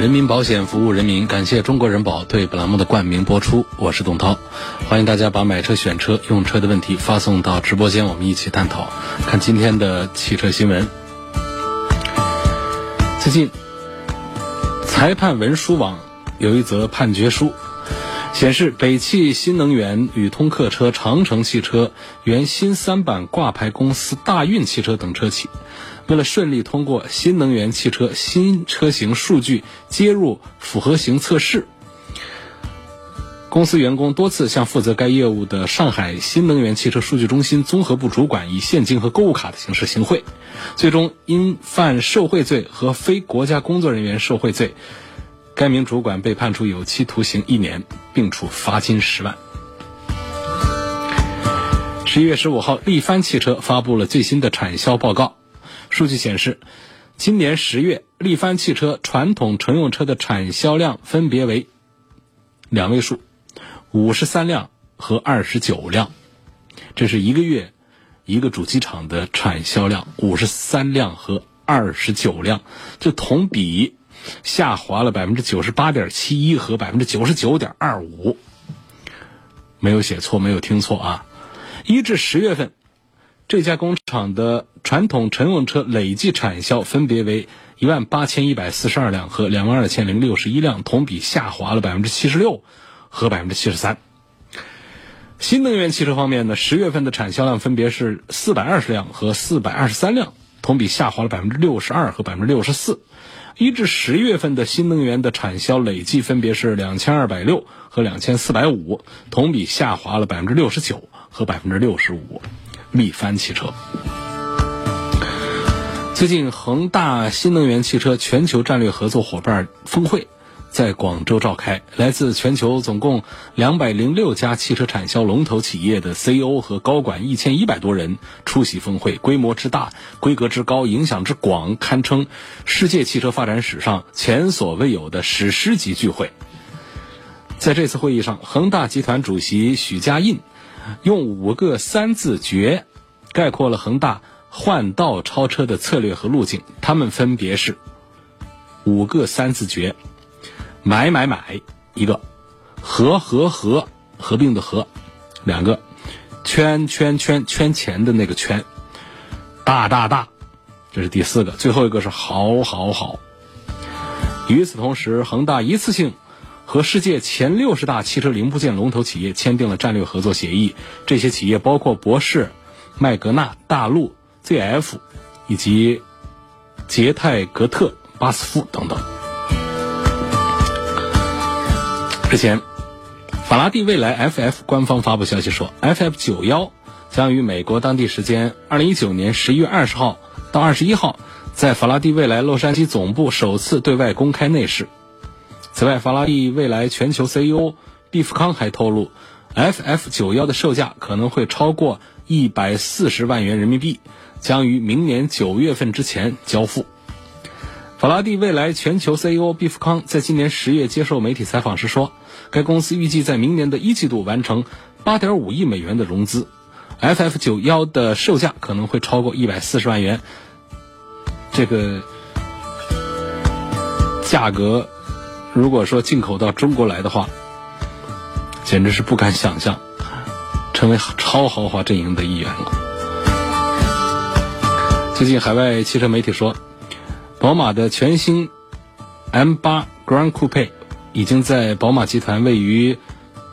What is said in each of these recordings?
人民保险服务人民，感谢中国人保对本栏目的冠名播出。我是董涛，欢迎大家把买车、选车、用车的问题发送到直播间，我们一起探讨。看今天的汽车新闻。最近，裁判文书网有一则判决书，显示北汽新能源、宇通客车、长城汽车、原新三板挂牌公司大运汽车等车企。为了顺利通过新能源汽车新车型数据接入复合型测试，公司员工多次向负责该业务的上海新能源汽车数据中心综合部主管以现金和购物卡的形式行贿，最终因犯受贿罪和非国家工作人员受贿罪，该名主管被判处有期徒刑一年，并处罚金十万。十一月十五号，力帆汽车发布了最新的产销报告。数据显示，今年十月，力帆汽车传统乘用车的产销量分别为两位数，五十三辆和二十九辆。这是一个月一个主机厂的产销量，五十三辆和二十九辆，这同比下滑了百分之九十八点七一和百分之九十九点二五。没有写错，没有听错啊！一至十月份。这家工厂的传统乘用车累计产销分别为一万八千一百四十二辆和两万二千零六十一辆，同比下滑了百分之七十六和百分之七十三。新能源汽车方面呢，十月份的产销量分别是四百二十辆和四百二十三辆，同比下滑了百分之六十二和百分之六十四。一至十月份的新能源的产销累计分别是两千二百六和两千四百五，同比下滑了百分之六十九和百分之六十五。力帆汽车最近，恒大新能源汽车全球战略合作伙伴峰会在广州召开，来自全球总共两百零六家汽车产销龙头企业的 CEO 和高管一千一百多人出席峰会，规模之大、规格之高、影响之广，堪称世界汽车发展史上前所未有的史诗级聚会。在这次会议上，恒大集团主席许家印。用五个三字诀概括了恒大换道超车的策略和路径，他们分别是五个三字诀：买买买一个，合合合合并的合两个，圈圈圈圈钱的那个圈，大大大，这是第四个，最后一个是好好好。与此同时，恒大一次性。和世界前六十大汽车零部件龙头企业签订了战略合作协议，这些企业包括博世、麦格纳、大陆、ZF 以及捷泰格特、巴斯夫等等。之前，法拉第未来 FF 官方发布消息说，FF 九幺将于美国当地时间二零一九年十一月二十号到二十一号，在法拉第未来洛杉矶总部首次对外公开内饰。此外，法拉第未来全球 CEO 毕福康还透露，FF 九幺的售价可能会超过一百四十万元人民币，将于明年九月份之前交付。法拉第未来全球 CEO 毕福康在今年十月接受媒体采访时说，该公司预计在明年的一季度完成八点五亿美元的融资，FF 九幺的售价可能会超过一百四十万元。这个价格。如果说进口到中国来的话，简直是不敢想象，成为超豪华阵营的一员了。最近海外汽车媒体说，宝马的全新 M8 Grand Coupe 已经在宝马集团位于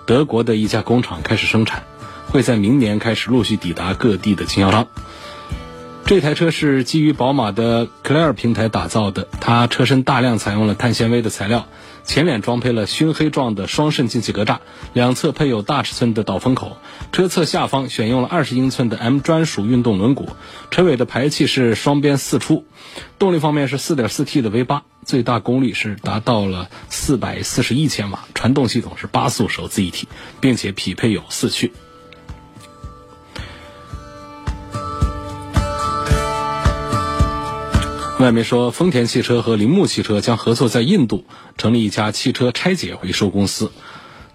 德国的一家工厂开始生产，会在明年开始陆续抵达各地的经销商。这台车是基于宝马的 Clear 平台打造的，它车身大量采用了碳纤维的材料，前脸装配了熏黑状的双肾进气格栅，两侧配有大尺寸的导风口，车侧下方选用了二十英寸的 M 专属运动轮毂，车尾的排气是双边四出，动力方面是 4.4T 的 V 八，最大功率是达到了441千瓦，传动系统是八速手自一体，并且匹配有四驱。外媒说，丰田汽车和铃木汽车将合作在印度成立一家汽车拆解回收公司，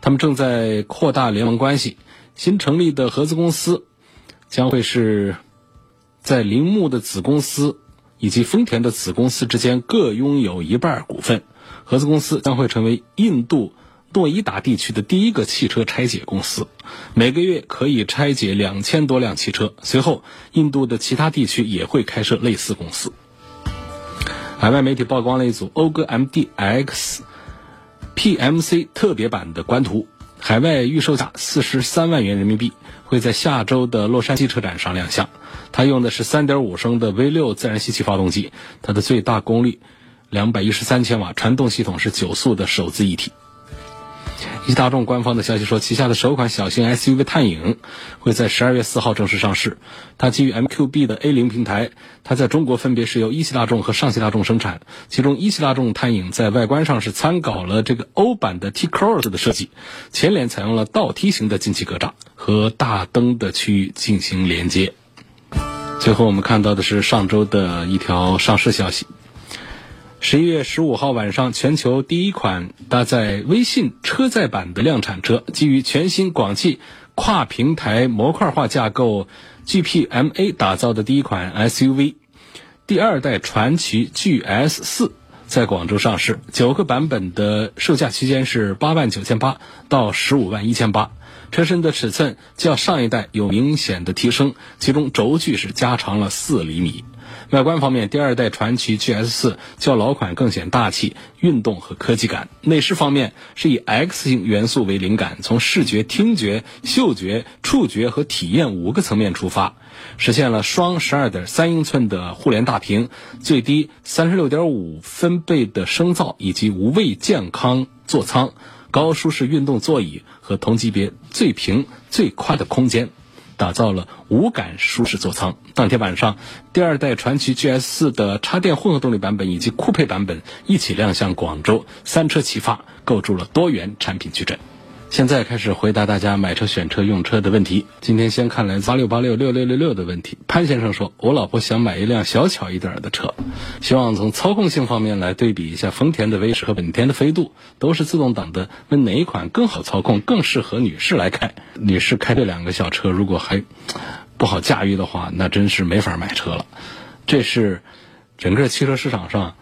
他们正在扩大联盟关系。新成立的合资公司将会是在铃木的子公司以及丰田的子公司之间各拥有一半股份。合资公司将会成为印度诺伊达地区的第一个汽车拆解公司，每个月可以拆解两千多辆汽车。随后，印度的其他地区也会开设类似公司。海外媒体曝光了一组讴歌 MDX PMC 特别版的官图，海外预售价四十三万元人民币，会在下周的洛杉矶车展上亮相。它用的是3.5升的 V6 自然吸气发动机，它的最大功率两百一十三千瓦，传动系统是九速的手自一体。一汽大众官方的消息说，旗下的首款小型 SUV 探影会在十二月四号正式上市。它基于 MQB 的 A 零平台，它在中国分别是由一汽大众和上汽大众生产。其中，一汽大众探影在外观上是参考了这个欧版的 T-Cross 的设计，前脸采用了倒梯形的进气格栅，和大灯的区域进行连接。最后，我们看到的是上周的一条上市消息。十一月十五号晚上，全球第一款搭载微信车载版的量产车，基于全新广汽跨平台模块化架构 GPMA 打造的第一款 SUV，第二代传祺 GS 四在广州上市。九个版本的售价区间是八万九千八到十五万一千八。车身的尺寸较上一代有明显的提升，其中轴距是加长了四厘米。外观方面，第二代传祺 GS 四较老款更显大气、运动和科技感。内饰方面是以 X 型元素为灵感，从视觉、听觉、嗅觉、触觉和体验五个层面出发，实现了双十二点三英寸的互联大屏、最低三十六点五分贝的声噪以及无畏健康座舱、高舒适运动座椅和同级别最平最宽的空间。打造了无感舒适座舱。当天晚上，第二代传祺 GS 四的插电混合动力版本以及酷配版本一起亮相广州，三车齐发，构筑了多元产品矩阵。现在开始回答大家买车、选车、用车的问题。今天先看来自八六八六六六六六的问题。潘先生说：“我老婆想买一辆小巧一点的车，希望从操控性方面来对比一下丰田的威驰和本田的飞度，都是自动挡的，问哪一款更好操控，更适合女士来开？女士开这两个小车，如果还不好驾驭的话，那真是没法买车了。这是整个汽车市场上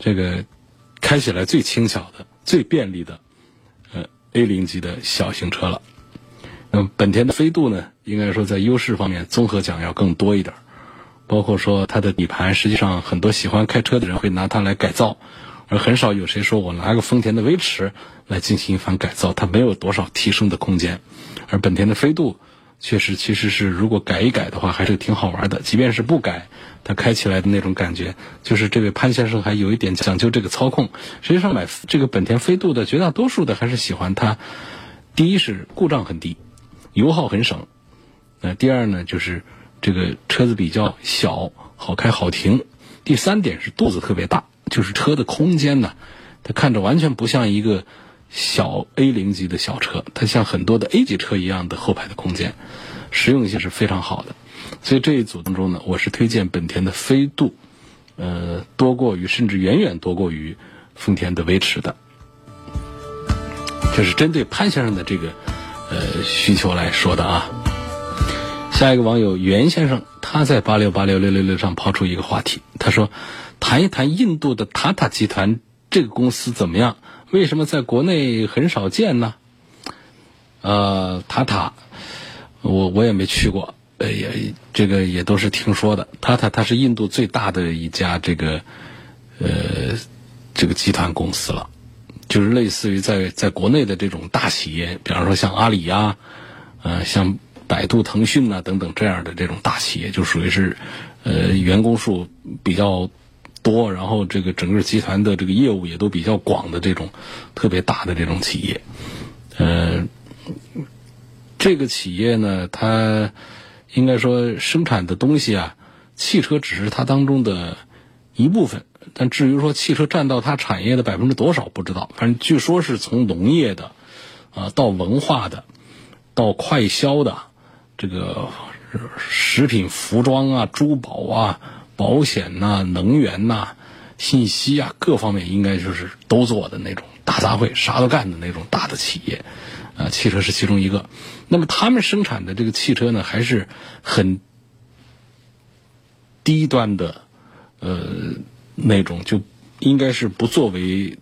这个开起来最轻巧的、最便利的。” A 零级的小型车了，那么本田的飞度呢？应该说在优势方面综合讲要更多一点，包括说它的底盘，实际上很多喜欢开车的人会拿它来改造，而很少有谁说我拿个丰田的威驰来进行一番改造，它没有多少提升的空间，而本田的飞度。确实，其实是如果改一改的话，还是挺好玩的。即便是不改，它开起来的那种感觉，就是这位潘先生还有一点讲究这个操控。实际上，买这个本田飞度的绝大多数的还是喜欢它。第一是故障很低，油耗很省。那第二呢，就是这个车子比较小，好开好停。第三点是肚子特别大，就是车的空间呢，它看着完全不像一个。小 A 零级的小车，它像很多的 A 级车一样的后排的空间，实用性是非常好的。所以这一组当中呢，我是推荐本田的飞度，呃，多过于甚至远远多过于丰田的威驰的。这是针对潘先生的这个呃需求来说的啊。下一个网友袁先生，他在八六八六六六六上抛出一个话题，他说：“谈一谈印度的塔塔集团这个公司怎么样？”为什么在国内很少见呢？呃，塔塔，我我也没去过，呃，也这个也都是听说的。塔塔它是印度最大的一家这个呃这个集团公司了，就是类似于在在国内的这种大企业，比方说像阿里呀，呃，像百度、腾讯呐等等这样的这种大企业，就属于是呃员工数比较多，然后这个整个集团的这个业务也都比较广的这种特别大的这种企业。呃，这个企业呢，它应该说生产的东西啊，汽车只是它当中的一部分。但至于说汽车占到它产业的百分之多少，不知道。反正据说是从农业的，啊，到文化的，到快销的，这个食品、服装啊、珠宝啊、保险呐、能源呐、信息啊，各方面应该就是都做的那种大杂烩，啥都干的那种大的企业。啊，汽车是其中一个。那么他们生产的这个汽车呢，还是很低端的，呃。那种就应该是不作为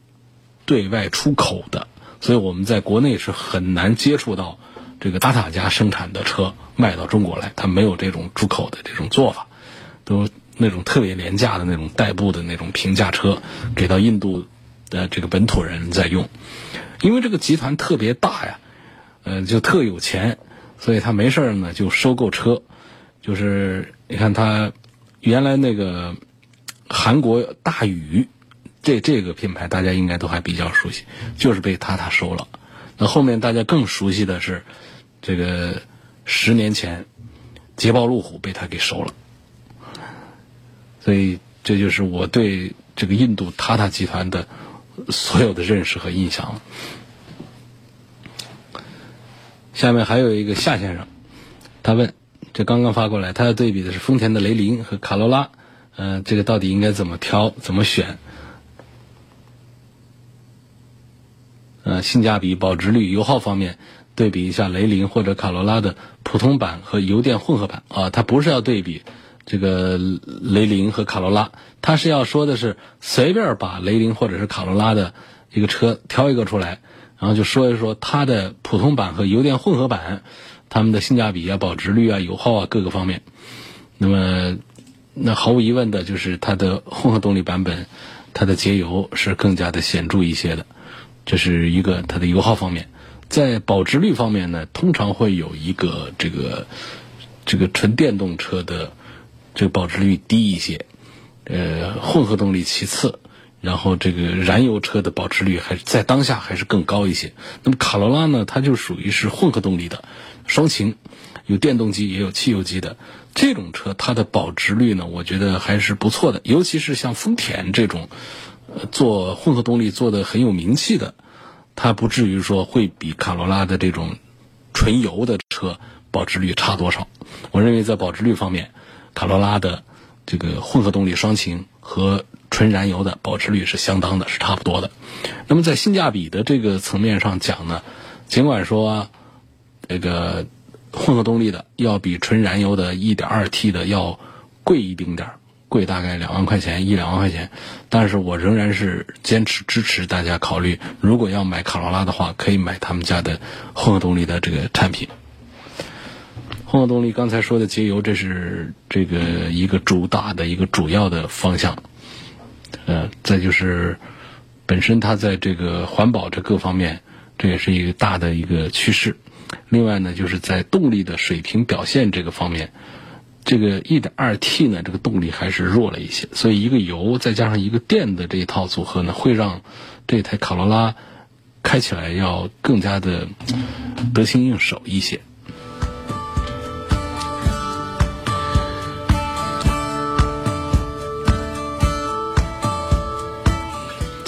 对外出口的，所以我们在国内是很难接触到这个达塔家生产的车卖到中国来，它没有这种出口的这种做法，都那种特别廉价的那种代步的那种平价车给到印度的这个本土人在用，因为这个集团特别大呀，呃，就特有钱，所以他没事呢就收购车，就是你看他原来那个。韩国大宇，这这个品牌大家应该都还比较熟悉，就是被塔塔收了。那后面大家更熟悉的是，这个十年前捷豹路虎被他给收了。所以这就是我对这个印度塔塔集团的所有的认识和印象。下面还有一个夏先生，他问，这刚刚发过来，他要对比的是丰田的雷凌和卡罗拉。嗯，这个到底应该怎么挑，怎么选？呃，性价比、保值率、油耗方面，对比一下雷凌或者卡罗拉的普通版和油电混合版啊。它不是要对比这个雷凌和卡罗拉，它是要说的是随便把雷凌或者是卡罗拉的一个车挑一个出来，然后就说一说它的普通版和油电混合版，它们的性价比啊、保值率啊、油耗啊各个方面。那么。那毫无疑问的就是它的混合动力版本，它的节油是更加的显著一些的，这是一个它的油耗方面。在保值率方面呢，通常会有一个这个这个纯电动车的这个保值率低一些，呃，混合动力其次，然后这个燃油车的保值率还是在当下还是更高一些。那么卡罗拉呢，它就属于是混合动力的双擎，有电动机也有汽油机的。这种车它的保值率呢，我觉得还是不错的，尤其是像丰田这种，做混合动力做的很有名气的，它不至于说会比卡罗拉的这种纯油的车保值率差多少。我认为在保值率方面，卡罗拉的这个混合动力双擎和纯燃油的保值率是相当的，是差不多的。那么在性价比的这个层面上讲呢，尽管说这个。混合动力的要比纯燃油的 1.2T 的要贵一丁点儿，贵大概两万块钱一两万块钱，但是我仍然是坚持支持大家考虑，如果要买卡罗拉的话，可以买他们家的混合动力的这个产品。混合动力刚才说的节油，这是这个一个主打的一个主要的方向，呃，再就是本身它在这个环保这各方面，这也是一个大的一个趋势。另外呢，就是在动力的水平表现这个方面，这个 1.2T 呢，这个动力还是弱了一些，所以一个油再加上一个电的这一套组合呢，会让这台卡罗拉开起来要更加的得心应手一些。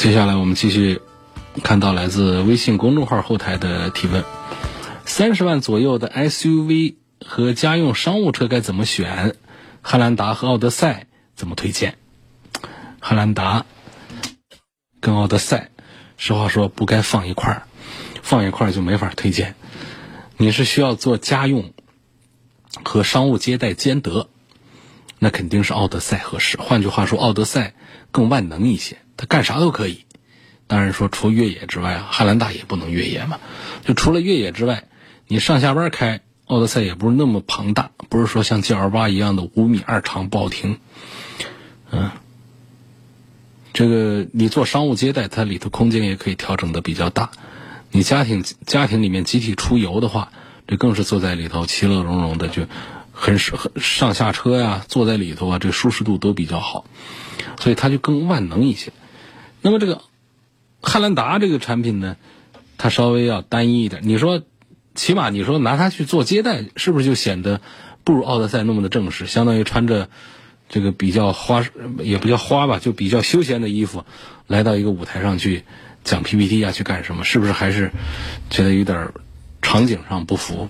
接下来我们继续看到来自微信公众号后台的提问。三十万左右的 SUV 和家用商务车该怎么选？汉兰达和奥德赛怎么推荐？汉兰达跟奥德赛，实话说不该放一块儿，放一块儿就没法推荐。你是需要做家用和商务接待兼得，那肯定是奥德赛合适。换句话说，奥德赛更万能一些，它干啥都可以。当然说除越野之外啊，汉兰达也不能越野嘛。就除了越野之外。你上下班开奥德赛也不是那么庞大，不是说像 G L 八一样的五米二长不好停，嗯，这个你做商务接待，它里头空间也可以调整的比较大。你家庭家庭里面集体出游的话，这更是坐在里头其乐融融的，就很很上下车呀，坐在里头啊，这舒适度都比较好，所以它就更万能一些。那么这个汉兰达这个产品呢，它稍微要单一一点。你说，起码你说拿它去做接待，是不是就显得不如奥德赛那么的正式？相当于穿着这个比较花，也不叫花吧，就比较休闲的衣服，来到一个舞台上去讲 PPT 啊，去干什么？是不是还是觉得有点场景上不符？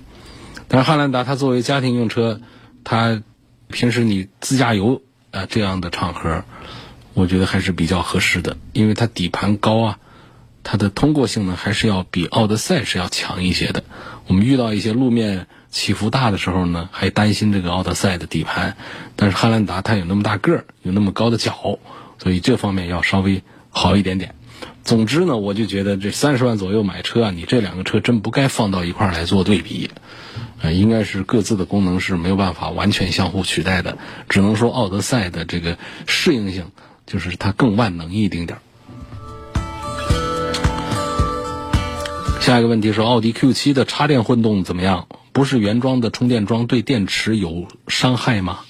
但是汉兰达它作为家庭用车，它平时你自驾游啊这样的场合，我觉得还是比较合适的，因为它底盘高啊，它的通过性呢还是要比奥德赛是要强一些的。我们遇到一些路面起伏大的时候呢，还担心这个奥德赛的底盘，但是汉兰达它有那么大个儿，有那么高的脚，所以这方面要稍微好一点点。总之呢，我就觉得这三十万左右买车啊，你这两个车真不该放到一块儿来做对比。呃，应该是各自的功能是没有办法完全相互取代的，只能说奥德赛的这个适应性就是它更万能一丁点儿。下一个问题是奥迪 Q7 的插电混动怎么样？不是原装的充电桩对电池有伤害吗？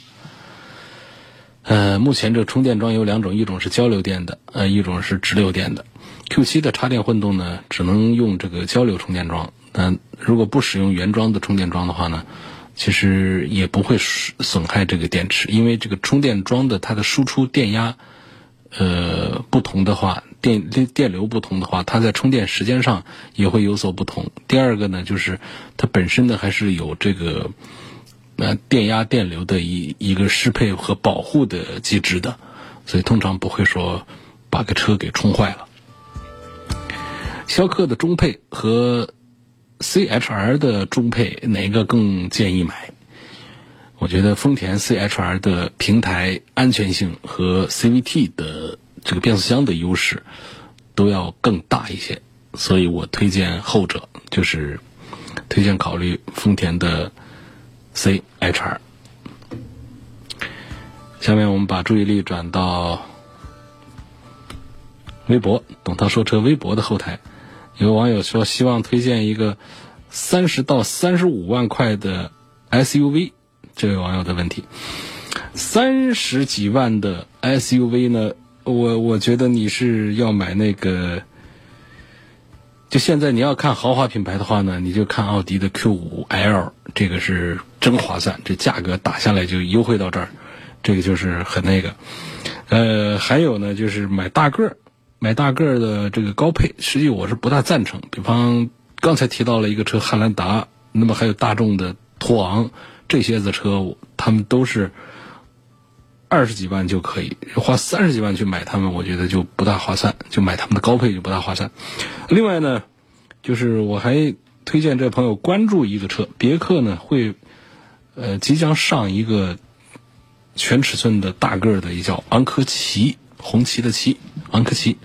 呃，目前这充电桩有两种，一种是交流电的，呃，一种是直流电的。Q7 的插电混动呢，只能用这个交流充电桩。嗯，如果不使用原装的充电桩的话呢，其实也不会损害这个电池，因为这个充电桩的它的输出电压，呃，不同的话，电电电流不同的话，它在充电时间上也会有所不同。第二个呢，就是它本身呢还是有这个呃电压电流的一一个适配和保护的机制的，所以通常不会说把个车给充坏了。逍客的中配和。C H R 的中配哪个更建议买？我觉得丰田 C H R 的平台安全性和 C V T 的这个变速箱的优势都要更大一些，所以我推荐后者，就是推荐考虑丰田的 C H R。下面我们把注意力转到微博“董涛说车”微博的后台。有网友说希望推荐一个三十到三十五万块的 SUV，这位网友的问题，三十几万的 SUV 呢？我我觉得你是要买那个，就现在你要看豪华品牌的话呢，你就看奥迪的 Q5L，这个是真划算，这价格打下来就优惠到这儿，这个就是很那个。呃，还有呢，就是买大个儿。买大个儿的这个高配，实际我是不大赞成。比方刚才提到了一个车汉兰达，那么还有大众的途昂，这些子车，他们都是二十几万就可以，花三十几万去买他们，我觉得就不大划算。就买他们的高配就不大划算。另外呢，就是我还推荐这朋友关注一个车，别克呢会呃即将上一个全尺寸的大个儿的，也叫昂科旗。红旗的旗，昂科旗，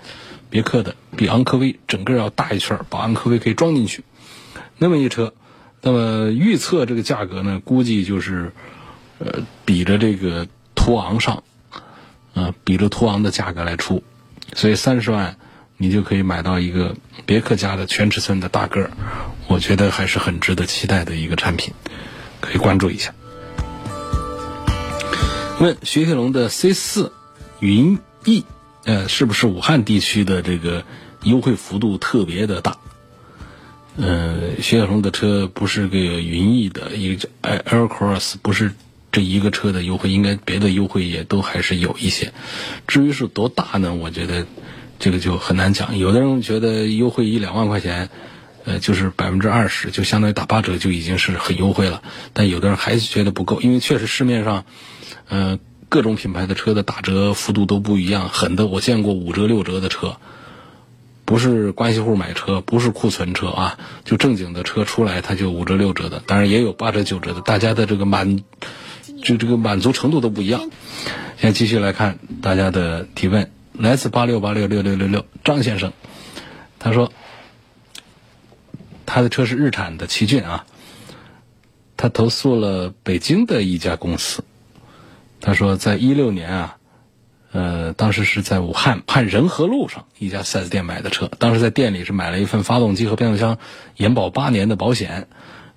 别克的，比昂科威整个要大一圈，把昂科威可以装进去。那么一车，那么预测这个价格呢，估计就是，呃，比着这个途昂上，啊，比着途昂的价格来出。所以三十万，你就可以买到一个别克家的全尺寸的大个儿，我觉得还是很值得期待的一个产品，可以关注一下。问雪铁龙的 C 四云。逸呃，是不是武汉地区的这个优惠幅度特别的大？呃，雪铁龙的车不是个云逸的一个 Air Cross，不是这一个车的优惠，应该别的优惠也都还是有一些。至于是多大呢？我觉得这个就很难讲。有的人觉得优惠一两万块钱，呃，就是百分之二十，就相当于打八折就已经是很优惠了。但有的人还是觉得不够，因为确实市面上，呃。各种品牌的车的打折幅度都不一样，狠的我见过五折六折的车，不是关系户买车，不是库存车啊，就正经的车出来它就五折六折的，当然也有八折九折的，大家的这个满就这个满足程度都不一样。现在继续来看大家的提问，来自八六八六六六六六张先生，他说他的车是日产的奇骏啊，他投诉了北京的一家公司。他说，在一六年啊，呃，当时是在武汉汉仁和路上一家 4S 店买的车。当时在店里是买了一份发动机和变速箱延保八年的保险。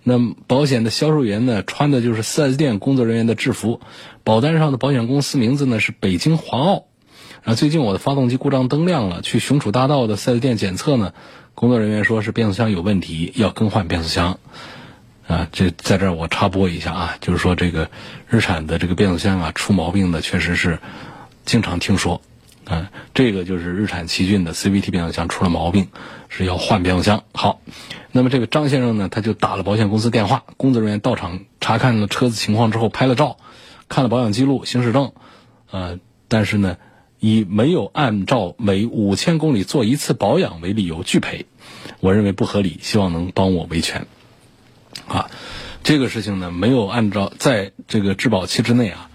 那保险的销售员呢，穿的就是 4S 店工作人员的制服，保单上的保险公司名字呢是北京华奥。啊，最近我的发动机故障灯亮了，去雄楚大道的 4S 店检测呢，工作人员说是变速箱有问题，要更换变速箱。啊，这在这儿我插播一下啊，就是说这个日产的这个变速箱啊出毛病的确实是经常听说。啊，这个就是日产奇骏的 CVT 变速箱出了毛病，是要换变速箱。好，那么这个张先生呢，他就打了保险公司电话，工作人员到场查看了车子情况之后，拍了照，看了保养记录、行驶证，呃，但是呢，以没有按照每五千公里做一次保养为理由拒赔，我认为不合理，希望能帮我维权。啊，这个事情呢，没有按照在这个质保期之内啊，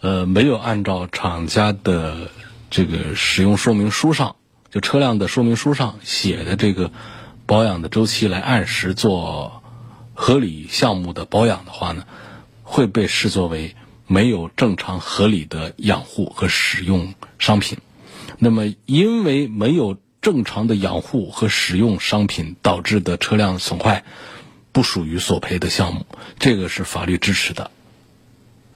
呃，没有按照厂家的。这个使用说明书上，就车辆的说明书上写的这个保养的周期来按时做合理项目的保养的话呢，会被视作为没有正常合理的养护和使用商品。那么，因为没有正常的养护和使用商品导致的车辆损坏，不属于索赔的项目，这个是法律支持的。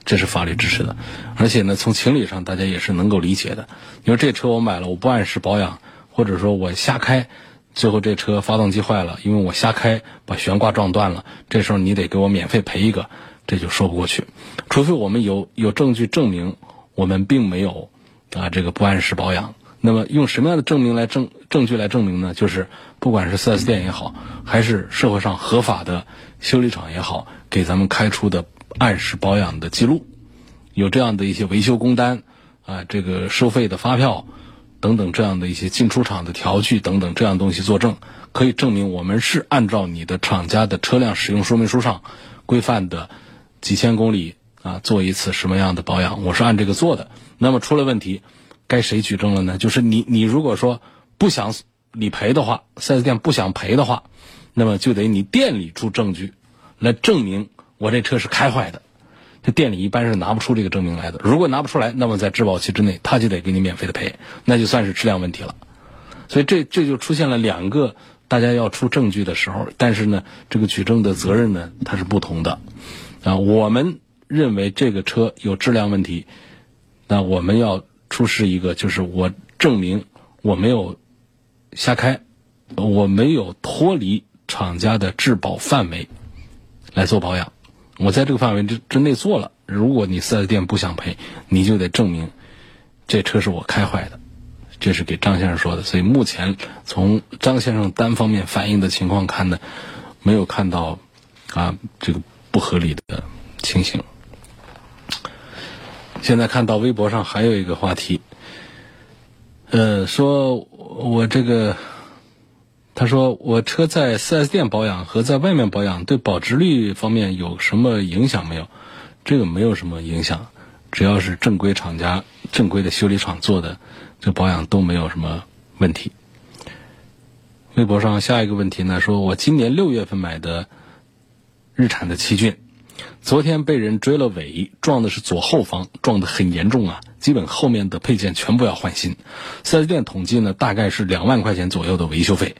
这是法律支持的，而且呢，从情理上大家也是能够理解的。你说这车我买了，我不按时保养，或者说我瞎开，最后这车发动机坏了，因为我瞎开把悬挂撞断了，这时候你得给我免费赔一个，这就说不过去。除非我们有有证据证明我们并没有啊这个不按时保养。那么用什么样的证明来证证据来证明呢？就是不管是 4S 店也好，还是社会上合法的修理厂也好，给咱们开出的。按时保养的记录，有这样的一些维修工单啊，这个收费的发票等等，这样的一些进出厂的条据等等这样东西作证，可以证明我们是按照你的厂家的车辆使用说明书上规范的几千公里啊做一次什么样的保养，我是按这个做的。那么出了问题，该谁举证了呢？就是你，你如果说不想理赔的话，4S 店不想赔的话，那么就得你店里出证据来证明。我这车是开坏的，这店里一般是拿不出这个证明来的。如果拿不出来，那么在质保期之内，他就得给你免费的赔，那就算是质量问题了。所以这这就出现了两个大家要出证据的时候，但是呢，这个举证的责任呢，它是不同的。啊，我们认为这个车有质量问题，那我们要出示一个，就是我证明我没有瞎开，我没有脱离厂家的质保范围来做保养。我在这个范围之之内做了，如果你四 S 店不想赔，你就得证明这车是我开坏的，这是给张先生说的。所以目前从张先生单方面反映的情况看呢，没有看到啊这个不合理的情形。现在看到微博上还有一个话题，呃，说我这个。他说：“我车在 4S 店保养和在外面保养对保值率方面有什么影响没有？这个没有什么影响，只要是正规厂家、正规的修理厂做的，这保养都没有什么问题。”微博上下一个问题呢，说我今年六月份买的日产的奇骏，昨天被人追了尾，撞的是左后方，撞得很严重啊，基本后面的配件全部要换新。4S 店统计呢，大概是两万块钱左右的维修费。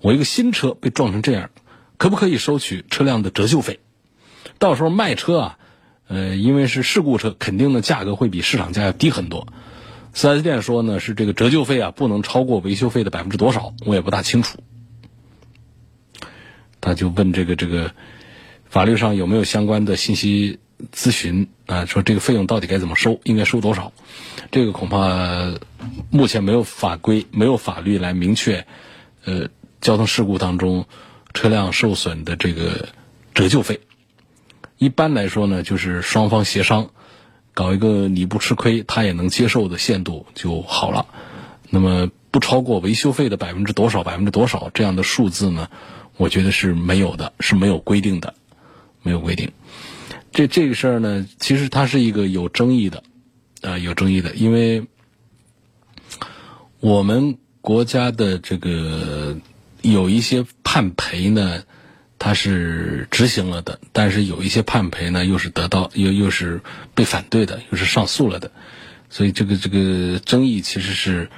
我一个新车被撞成这样，可不可以收取车辆的折旧费？到时候卖车啊，呃，因为是事故车，肯定的价格会比市场价要低很多。四 S 店说呢，是这个折旧费啊，不能超过维修费的百分之多少，我也不大清楚。他就问这个这个法律上有没有相关的信息咨询啊？说这个费用到底该怎么收，应该收多少？这个恐怕目前没有法规，没有法律来明确，呃。交通事故当中，车辆受损的这个折旧费，一般来说呢，就是双方协商，搞一个你不吃亏，他也能接受的限度就好了。那么不超过维修费的百分之多少，百分之多少这样的数字呢？我觉得是没有的，是没有规定的，没有规定。这这个事儿呢，其实它是一个有争议的，啊，有争议的，因为我们国家的这个。有一些判赔呢，它是执行了的，但是有一些判赔呢，又是得到又又是被反对的，又是上诉了的，所以这个这个争议其实是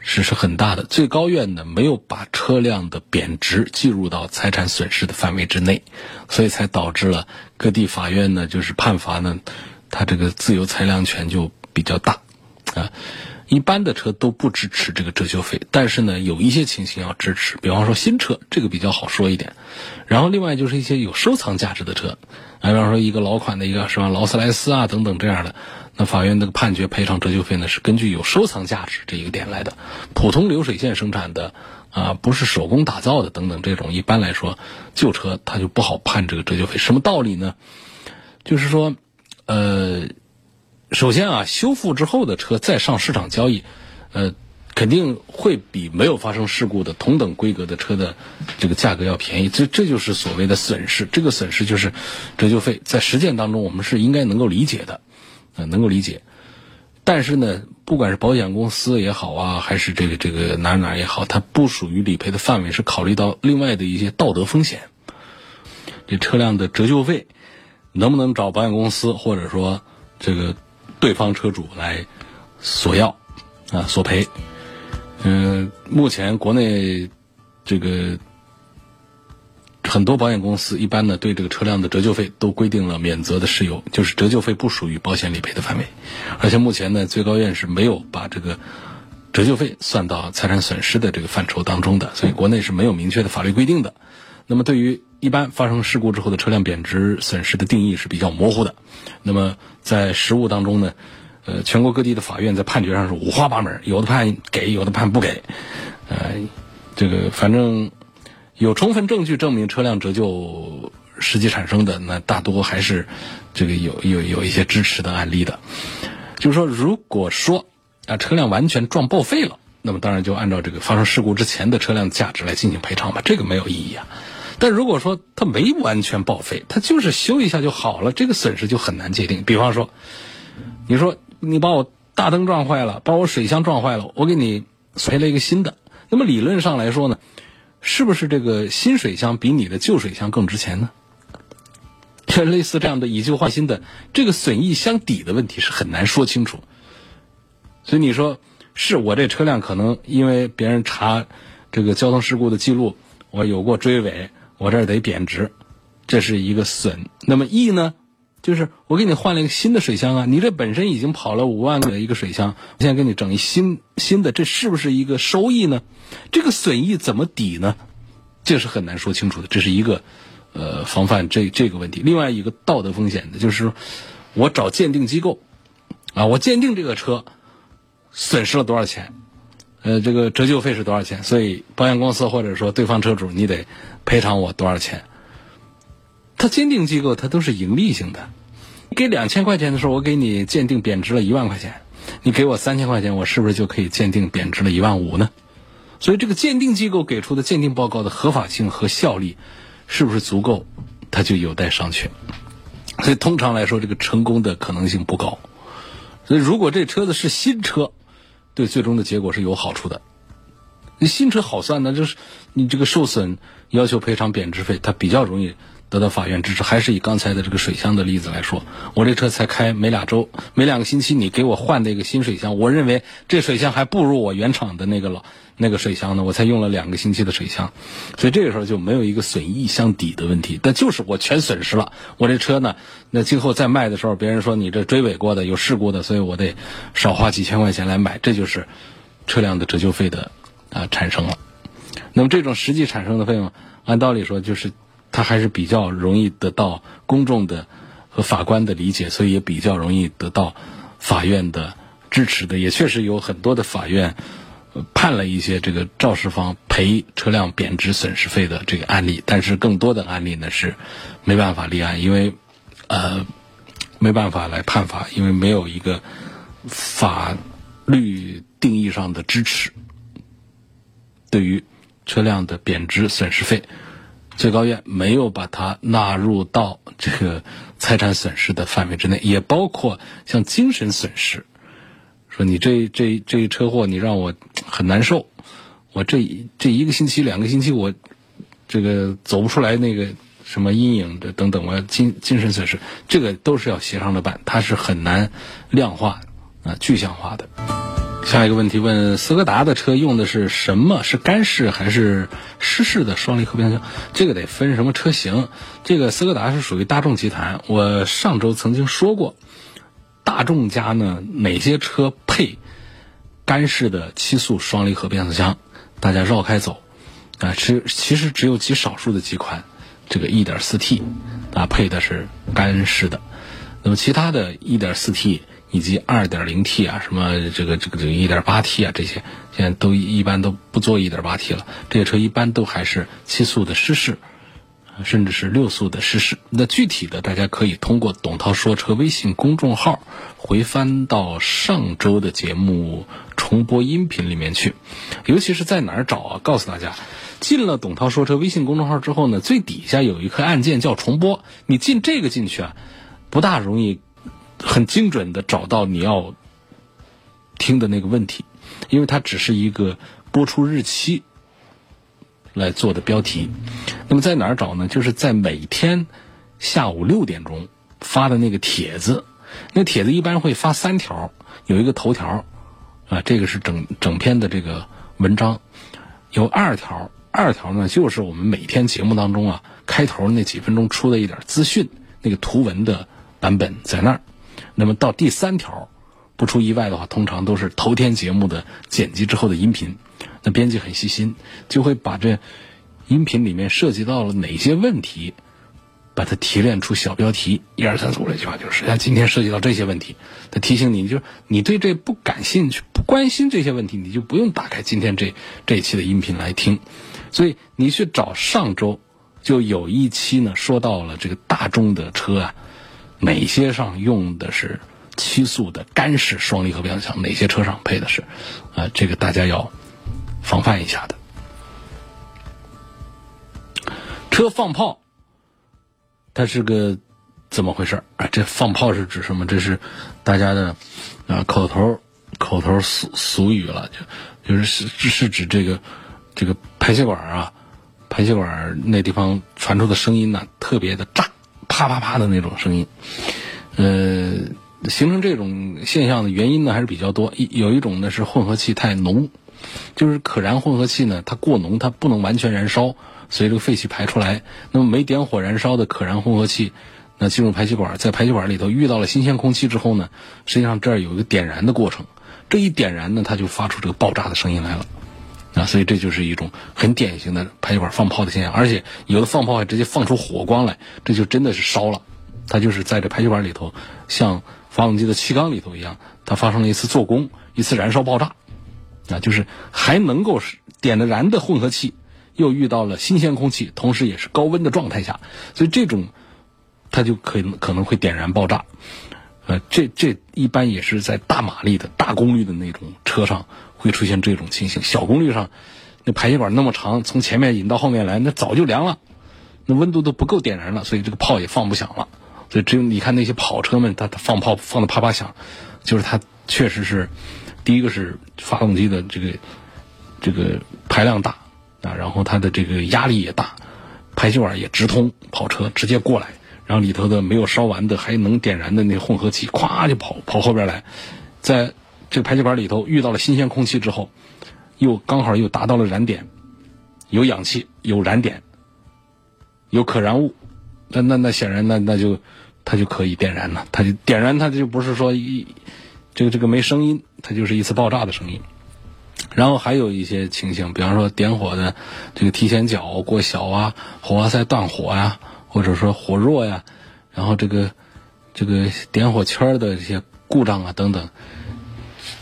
是是很大的。最高院呢没有把车辆的贬值计入到财产损失的范围之内，所以才导致了各地法院呢就是判罚呢，它这个自由裁量权就比较大啊。一般的车都不支持这个折旧费，但是呢，有一些情形要支持，比方说新车，这个比较好说一点。然后另外就是一些有收藏价值的车，啊，比方说一个老款的一个什么，劳斯莱斯啊等等这样的，那法院这个判决赔偿折旧费呢，是根据有收藏价值这一个点来的。普通流水线生产的啊，不是手工打造的等等这种，一般来说旧车它就不好判这个折旧费。什么道理呢？就是说，呃。首先啊，修复之后的车再上市场交易，呃，肯定会比没有发生事故的同等规格的车的这个价格要便宜。这这就是所谓的损失。这个损失就是折旧费，在实践当中我们是应该能够理解的，能够理解。但是呢，不管是保险公司也好啊，还是这个这个哪哪也好，它不属于理赔的范围，是考虑到另外的一些道德风险。这车辆的折旧费能不能找保险公司，或者说这个？对方车主来索要啊索赔，嗯，目前国内这个很多保险公司一般呢对这个车辆的折旧费都规定了免责的事由，就是折旧费不属于保险理赔的范围，而且目前呢最高院是没有把这个折旧费算到财产损失的这个范畴当中的，所以国内是没有明确的法律规定的。那么对于一般发生事故之后的车辆贬值损失的定义是比较模糊的，那么。在实务当中呢，呃，全国各地的法院在判决上是五花八门，有的判给，有的判不给，呃，这个反正有充分证据证明车辆折旧实际产生的，那大多还是这个有有有一些支持的案例的。就是说，如果说啊车辆完全撞报废了，那么当然就按照这个发生事故之前的车辆价值来进行赔偿吧，这个没有意义啊。但如果说它没完全报废，它就是修一下就好了，这个损失就很难界定。比方说，你说你把我大灯撞坏了，把我水箱撞坏了，我给你赔了一个新的，那么理论上来说呢，是不是这个新水箱比你的旧水箱更值钱呢？像类似这样的以旧换新的这个损益相抵的问题是很难说清楚。所以你说是我这车辆可能因为别人查这个交通事故的记录，我有过追尾。我这儿得贬值，这是一个损。那么益呢，就是我给你换了一个新的水箱啊，你这本身已经跑了五万的一个水箱，我现在给你整一新新的，这是不是一个收益呢？这个损益怎么抵呢？这是很难说清楚的。这是一个呃防范这这个问题。另外一个道德风险的就是，我找鉴定机构啊，我鉴定这个车损失了多少钱。呃，这个折旧费是多少钱？所以保险公司或者说对方车主，你得赔偿我多少钱？他鉴定机构它都是盈利性的，给两千块钱的时候，我给你鉴定贬值了一万块钱，你给我三千块钱，我是不是就可以鉴定贬值了一万五呢？所以这个鉴定机构给出的鉴定报告的合法性和效力是不是足够，它就有待商榷。所以通常来说，这个成功的可能性不高。所以如果这车子是新车，对最终的结果是有好处的。你新车好算呢，就是你这个受损要求赔偿贬值费，它比较容易得到法院支持。还是以刚才的这个水箱的例子来说，我这车才开没俩周，没两个星期，你给我换的一个新水箱，我认为这水箱还不如我原厂的那个老那个水箱呢。我才用了两个星期的水箱，所以这个时候就没有一个损益相抵的问题。但就是我全损失了，我这车呢，那今后再卖的时候，别人说你这追尾过的有事故的，所以我得少花几千块钱来买，这就是车辆的折旧费的。啊，产生了。那么这种实际产生的费用，按道理说，就是它还是比较容易得到公众的和法官的理解，所以也比较容易得到法院的支持的。也确实有很多的法院判了一些这个肇事方赔车辆贬值损失费的这个案例，但是更多的案例呢是没办法立案，因为呃没办法来判罚，因为没有一个法律定义上的支持。对于车辆的贬值损失费，最高院没有把它纳入到这个财产损失的范围之内，也包括像精神损失。说你这这这一车祸，你让我很难受，我这这一个星期、两个星期，我这个走不出来那个什么阴影的等等，我要精精神损失，这个都是要协商着办，它是很难量化啊具象化的。下一个问题问斯柯达的车用的是什么？是干式还是湿式的双离合变速箱？这个得分什么车型。这个斯柯达是属于大众集团，我上周曾经说过，大众家呢哪些车配干式的七速双离合变速箱？大家绕开走啊，其其实只有极少数的几款，这个 1.4T 啊配的是干式的，那么其他的 1.4T。以及 2.0T 啊，什么这个这个这个 1.8T 啊，这些现在都一般都不做 1.8T 了。这些车一般都还是七速的湿式，甚至是六速的湿式。那具体的，大家可以通过董涛说车微信公众号回翻到上周的节目重播音频里面去。尤其是在哪儿找啊？告诉大家，进了董涛说车微信公众号之后呢，最底下有一颗按键叫重播，你进这个进去啊，不大容易。很精准的找到你要听的那个问题，因为它只是一个播出日期来做的标题。那么在哪儿找呢？就是在每天下午六点钟发的那个帖子。那帖子一般会发三条，有一个头条啊，这个是整整篇的这个文章。有二条，二条呢就是我们每天节目当中啊开头那几分钟出的一点资讯，那个图文的版本在那儿。那么到第三条，不出意外的话，通常都是头天节目的剪辑之后的音频。那编辑很细心，就会把这音频里面涉及到了哪些问题，把它提炼出小标题，一二三四五这句话就是：那今天涉及到这些问题，他提醒你，就是你对这不感兴趣、不关心这些问题，你就不用打开今天这这一期的音频来听。所以你去找上周就有一期呢，说到了这个大众的车啊。哪些上用的是七速的干式双离合变速箱？哪些车上配的是？啊，这个大家要防范一下的。车放炮，它是个怎么回事啊？这放炮是指什么？这是大家的啊口头口头俗俗语了，就就是是是指这个这个排气管啊，排气管那地方传出的声音呢，特别的炸。啪啪啪的那种声音，呃，形成这种现象的原因呢还是比较多。一有一种呢是混合气太浓，就是可燃混合气呢它过浓，它不能完全燃烧，所以这个废气排出来。那么没点火燃烧的可燃混合气，那进入排气管，在排气管里头遇到了新鲜空气之后呢，实际上这儿有一个点燃的过程，这一点燃呢，它就发出这个爆炸的声音来了。啊，所以这就是一种很典型的排气管放炮的现象，而且有的放炮还直接放出火光来，这就真的是烧了。它就是在这排气管里头，像发动机的气缸里头一样，它发生了一次做功，一次燃烧爆炸。啊，就是还能够是点的燃的混合气，又遇到了新鲜空气，同时也是高温的状态下，所以这种它就可能可能会点燃爆炸。呃，这这一般也是在大马力的大功率的那种车上。会出现这种情形，小功率上，那排气管那么长，从前面引到后面来，那早就凉了，那温度都不够点燃了，所以这个炮也放不响了。所以只有你看那些跑车们，它它放炮放的啪啪响，就是它确实是，第一个是发动机的这个这个排量大啊，然后它的这个压力也大，排气管也直通，跑车直接过来，然后里头的没有烧完的还能点燃的那混合气，咵就跑跑后边来，在。这个排气管里头遇到了新鲜空气之后，又刚好又达到了燃点，有氧气，有燃点，有可燃物，那那那显然那那就它就可以点燃了，它就点燃，它就不是说一这个这个没声音，它就是一次爆炸的声音。然后还有一些情形，比方说点火的这个提前角过小啊，火花塞断火呀，或者说火弱呀，然后这个这个点火圈的这些故障啊等等。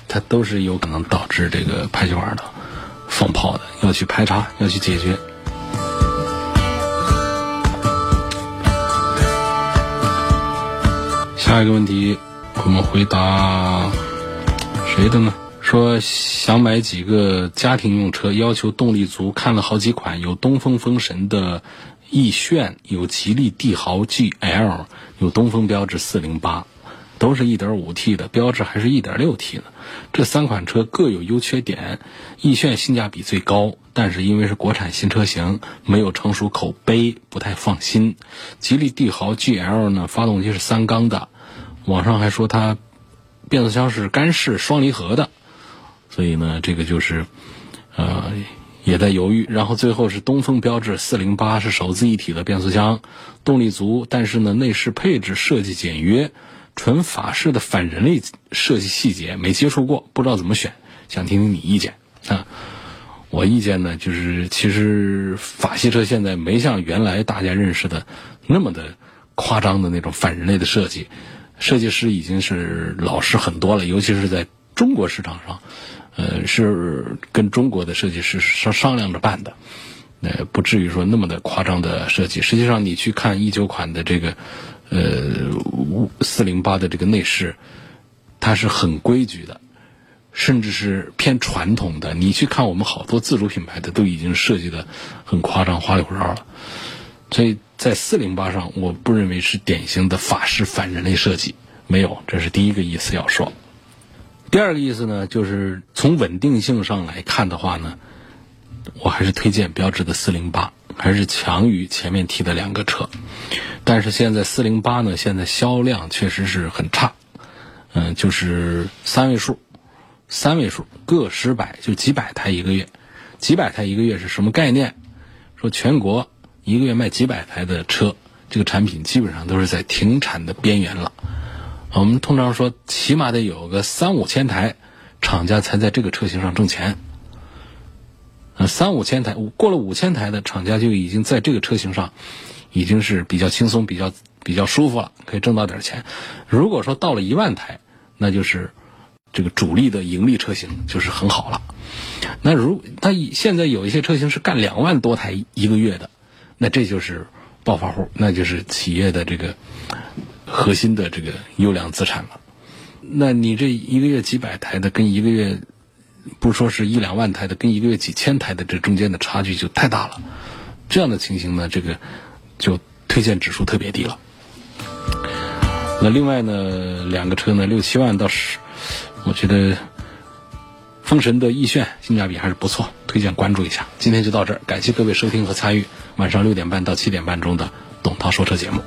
它都是有可能导致这个排气管的放炮的，要去排查，要去解决。下一个问题，我们回答谁的呢？说想买几个家庭用车，要求动力足，看了好几款，有东风风神的奕炫，有吉利帝豪 GL，有东风标致四零八。都是一点五 T 的，标致还是一点六 T 的。这三款车各有优缺点。奕炫性价比最高，但是因为是国产新车型，没有成熟口碑，不太放心。吉利帝豪 GL 呢，发动机是三缸的，网上还说它变速箱是干式双离合的，所以呢，这个就是呃也在犹豫。然后最后是东风标致四零八是手自一体的变速箱，动力足，但是呢内饰配置设计简约，纯法式的反人类设计细节没接触过，不知道怎么选，想听听你意见啊。我意见呢，就是其实法系车现在没像原来大家认识的那么的夸张的那种反人类的设计，设计师已经是老实很多了，尤其是在中国市场上，呃，是跟中国的设计师商商量着办的，呃，不至于说那么的夸张的设计。实际上，你去看一九款的这个呃四零八的这个内饰，它是很规矩的。甚至是偏传统的，你去看我们好多自主品牌的都已经设计的很夸张、花里胡哨了。所以在四零八上，我不认为是典型的法式反人类设计，没有，这是第一个意思要说。第二个意思呢，就是从稳定性上来看的话呢，我还是推荐标致的四零八，还是强于前面提的两个车。但是现在四零八呢，现在销量确实是很差，嗯，就是三位数。三位数，个十百就几百台一个月，几百台一个月是什么概念？说全国一个月卖几百台的车，这个产品基本上都是在停产的边缘了。我们通常说，起码得有个三五千台，厂家才在这个车型上挣钱。呃，三五千台，过了五千台的厂家就已经在这个车型上，已经是比较轻松、比较比较舒服了，可以挣到点钱。如果说到了一万台，那就是。这个主力的盈利车型就是很好了。那如它现在有一些车型是干两万多台一个月的，那这就是暴发户，那就是企业的这个核心的这个优良资产了。那你这一个月几百台的，跟一个月不说是一两万台的，跟一个月几千台的，这中间的差距就太大了。这样的情形呢，这个就推荐指数特别低了。那另外呢，两个车呢，六七万到十。我觉得风神的逸炫性价比还是不错，推荐关注一下。今天就到这儿，感谢各位收听和参与晚上六点半到七点半钟的董涛说车节目。